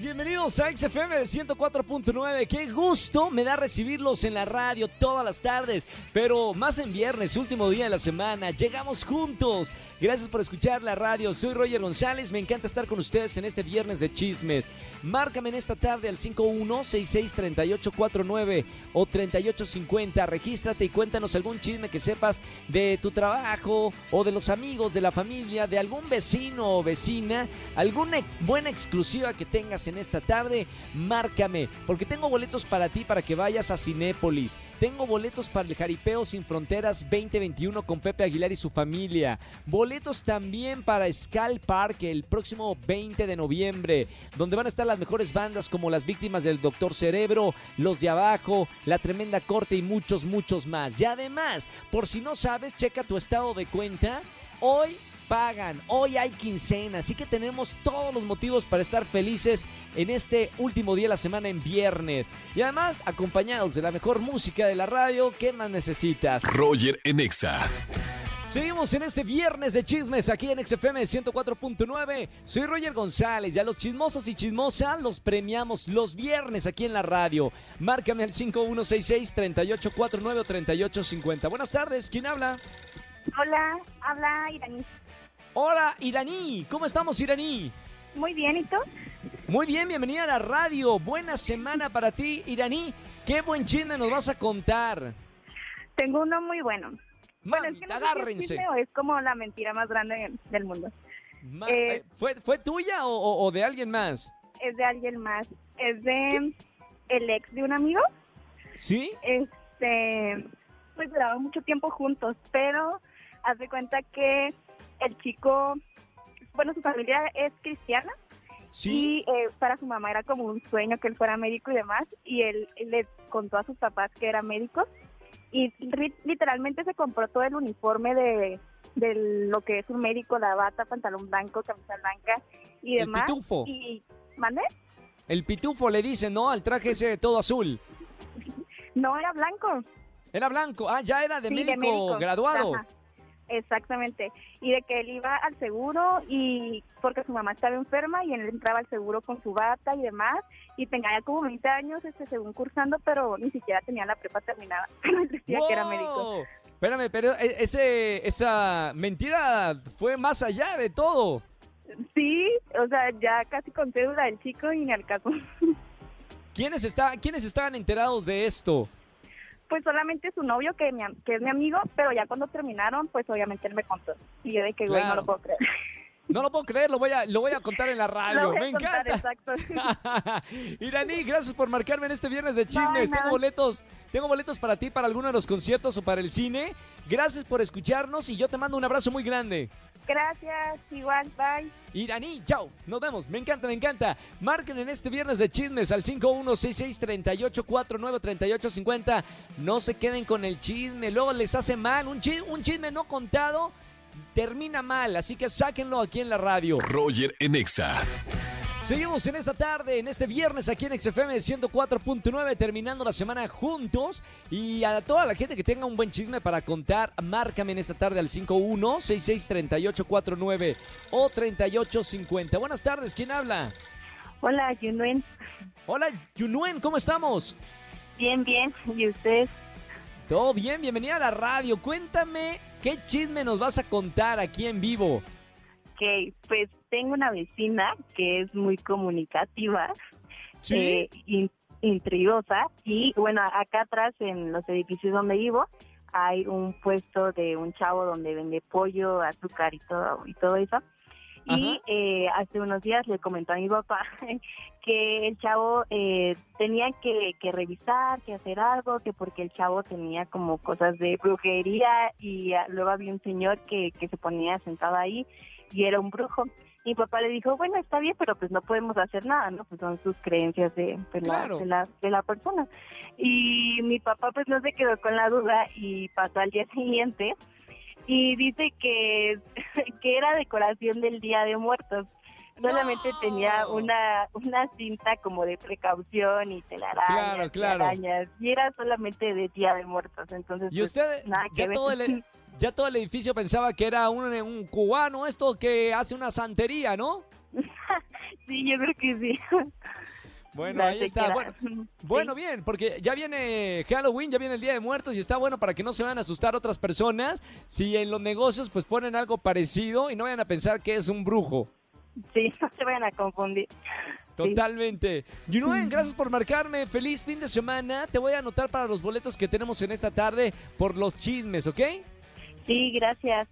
Bienvenidos a XFM 104.9. Qué gusto me da recibirlos en la radio todas las tardes, pero más en viernes, último día de la semana. Llegamos juntos. Gracias por escuchar la radio. Soy Roger González. Me encanta estar con ustedes en este viernes de chismes. Márcame en esta tarde al 51663849 o 3850. Regístrate y cuéntanos algún chisme que sepas de tu trabajo o de los amigos, de la familia, de algún vecino o vecina, alguna buena exclusiva que tengas en esta tarde. Márcame, porque tengo boletos para ti para que vayas a Cinépolis. Tengo boletos para el Jaripeo Sin Fronteras 2021 con Pepe Aguilar y su familia. Boletos también para Skull Park el próximo 20 de noviembre, donde van a estar las mejores bandas como las víctimas del Doctor Cerebro, Los de Abajo, La Tremenda Corte y muchos, muchos más. Y además, por si no sabes, checa tu estado de cuenta. Hoy pagan. Hoy hay quincena, así que tenemos todos los motivos para estar felices en este último día de la semana en viernes. Y además, acompañados de la mejor música de la radio, ¿qué más necesitas? Roger en Exa. Seguimos en este viernes de chismes aquí en XFM 104.9. Soy Roger González. Ya los chismosos y chismosas los premiamos los viernes aquí en la radio. Márcame al 5166-3849 o 3850. Buenas tardes, ¿quién habla? Hola, habla Iraní. Hola, Iraní. ¿Cómo estamos, Iraní? Muy bien, ¿y tú? Muy bien, bienvenida a la radio. Buena semana para ti, Iraní. Qué buen chisme nos vas a contar. Tengo uno muy bueno. Mami, bueno, es que no sé si es agárrense. es como la mentira más grande del mundo. Ma- Eh, eh, ¿Fue, ¿Fue tuya o, o- o de alguien más? Es de alguien más. Es de el ex de un amigo. ¿Sí? Este, pues duraban mucho tiempo juntos, pero haz de cuenta que el chico, bueno, su familia es cristiana ¿Sí? y eh, para su mamá era como un sueño que él fuera médico y demás, y él, él le contó a sus papás que era médico y literalmente se compró todo el uniforme de, de lo que es un médico, la bata, pantalón blanco, camisa blanca y El demás. pitufo. Y, ¿Mande? El pitufo le dice, ¿no? Al traje ese todo azul. No, era blanco. Era blanco. Ah, ya era de, Sí, médico, graduado. Ajá, Exactamente. Y de que él iba al seguro y porque su mamá estaba enferma y él entraba al seguro con su bata y demás. Y tenía ya como 20 años, este, según cursando, pero ni siquiera tenía la prepa terminada. Decía que era médico. Espérame, pero e- ese, esa mentira fue más allá de todo. Sí, o sea, ya casi con cédula del chico y ni al caso. ¿Quiénes, está, ¿Quiénes estaban enterados de esto? Pues solamente su novio, que, mi que es mi amigo, pero ya cuando terminaron, pues obviamente él me contó. Y yo de que, güey, no lo puedo creer. No lo puedo creer, lo voy a, lo voy a contar en la radio. Me contar, encanta. exacto. Iraní, gracias por marcarme en este viernes de chismes. tengo boletos, tengo boletos para ti para alguno de los conciertos o para el cine. Gracias por escucharnos y yo te mando un abrazo muy grande. Gracias, igual, bye. Iraní, chao, nos vemos, me encanta, me encanta. Marquen en este viernes de chismes al 5166-3849-3850. No se queden con el chisme, luego les hace mal. Un chisme, un chisme no contado termina mal, así que sáquenlo aquí en la radio. Roger en Exa. Seguimos en esta tarde, en este viernes aquí en XFM 104.9, terminando la semana juntos. Y a toda la gente que tenga un buen chisme para contar, márcame en esta tarde al 51663849 o 3850. Buenas tardes, ¿quién habla? Hola, Yunuen. Hola, Yunuen, ¿cómo estamos? Bien, bien. ¿Y usted? Todo bien, bienvenida a la radio. Cuéntame qué chisme nos vas a contar aquí en vivo. Ok, pues tengo una vecina que es muy comunicativa, eh, in- intrigosa y bueno, acá atrás en los edificios donde vivo hay un puesto de un chavo donde vende pollo, azúcar y todo y todo eso. Y eh, hace unos días le comentó a mi papá que el chavo eh, tenía que, que revisar, que hacer algo, que porque el chavo tenía como cosas de brujería y ah, luego había un señor que, que se ponía sentado ahí y era un brujo. Mi papá le dijo, bueno, está bien, pero pues no podemos hacer nada, ¿no? Pues son sus creencias de, de la, de, la, de la persona. Y mi papá pues no se quedó con la duda y pasó al día siguiente y dice que, que era decoración del Día de Muertos. Solamente No. tenía una una cinta como de precaución y telarañas, Claro, claro. y era solamente de Día de Muertos, entonces Y pues, usted, nada que ya todo, el, ya todo el edificio pensaba que era un, un cubano esto que hace una santería, ¿no? sí, yo creo que sí. Bueno, ahí está. Bueno, bueno, Sí. bien, porque ya viene Halloween, ya viene el Día de Muertos y está bueno para que no se vayan a asustar otras personas si en los negocios pues ponen algo parecido y no vayan a pensar que es un brujo. Sí, no se vayan a confundir. Totalmente. Yunuen, gracias por marcarme. Feliz fin de semana. Te voy a anotar para los boletos que tenemos en esta tarde por los chismes, ¿ok? Sí, gracias.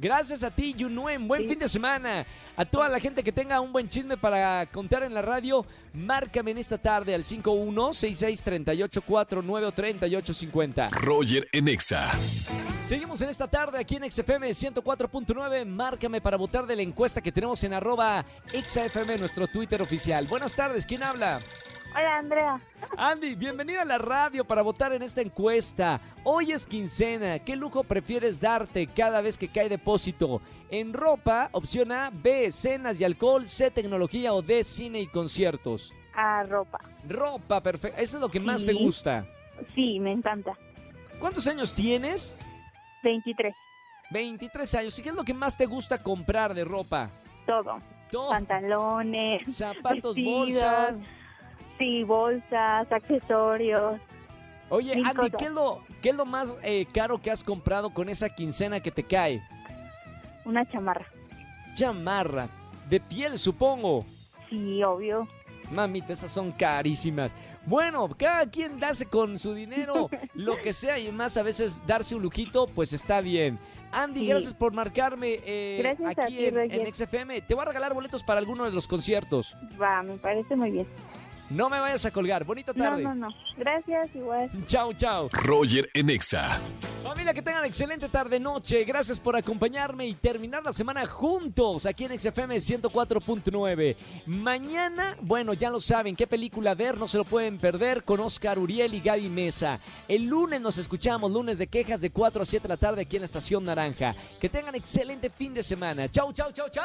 Gracias a ti, Yunuen. Buen Sí. fin de semana. A toda la gente que tenga un buen chisme para contar en la radio, márcame en esta tarde al 51663849 o 3850. Roger en Exa. Seguimos en esta tarde aquí en XFM 104.9. Márcame para votar de la encuesta que tenemos en arroba XFM, nuestro Twitter oficial. Buenas tardes, ¿quién habla? Hola, Andrea. Andy, bienvenida a la radio para votar en esta encuesta. Hoy es quincena. ¿Qué lujo prefieres darte cada vez que cae depósito? En ropa, opción A, B, cenas y alcohol, C, tecnología o D, cine y conciertos. A ropa. Ropa, perfecto. Eso es lo que más te gusta. Sí, me encanta. ¿Cuántos años tienes? 23. 23 años. ¿Y qué es lo que más te gusta comprar de ropa? Todo. Todo. Pantalones, Zapatos, vestidos, bolsas. Sí, bolsas, accesorios. Oye, Andy, cosas. ¿qué es lo, qué es lo más eh, caro que has comprado con esa quincena que te cae? Una chamarra. Chamarra. De piel, supongo. Sí, obvio. Mamita, esas son carísimas. Bueno, cada quien darse con su dinero lo que sea y más a veces darse un lujito, pues está bien. Andy, Sí. gracias por marcarme eh, Gracias aquí ti, en, en XFM. Te voy a regalar boletos para alguno de los conciertos. Va, me parece muy bien. No me vayas a colgar. Bonita No, tarde. no, no. Gracias, igual. Chao, chao. Roger en Exa. Familia, que tengan excelente tarde noche. Gracias por acompañarme y terminar la semana juntos aquí en XFM 104.9. Mañana, bueno, ya lo saben, qué película ver, no se lo pueden perder con Oscar Uriel y Gaby Mesa. El lunes nos escuchamos, lunes de quejas de 4 a 7 de la tarde aquí en la Estación Naranja. Que tengan excelente fin de semana. Chau, chau, chau, chau.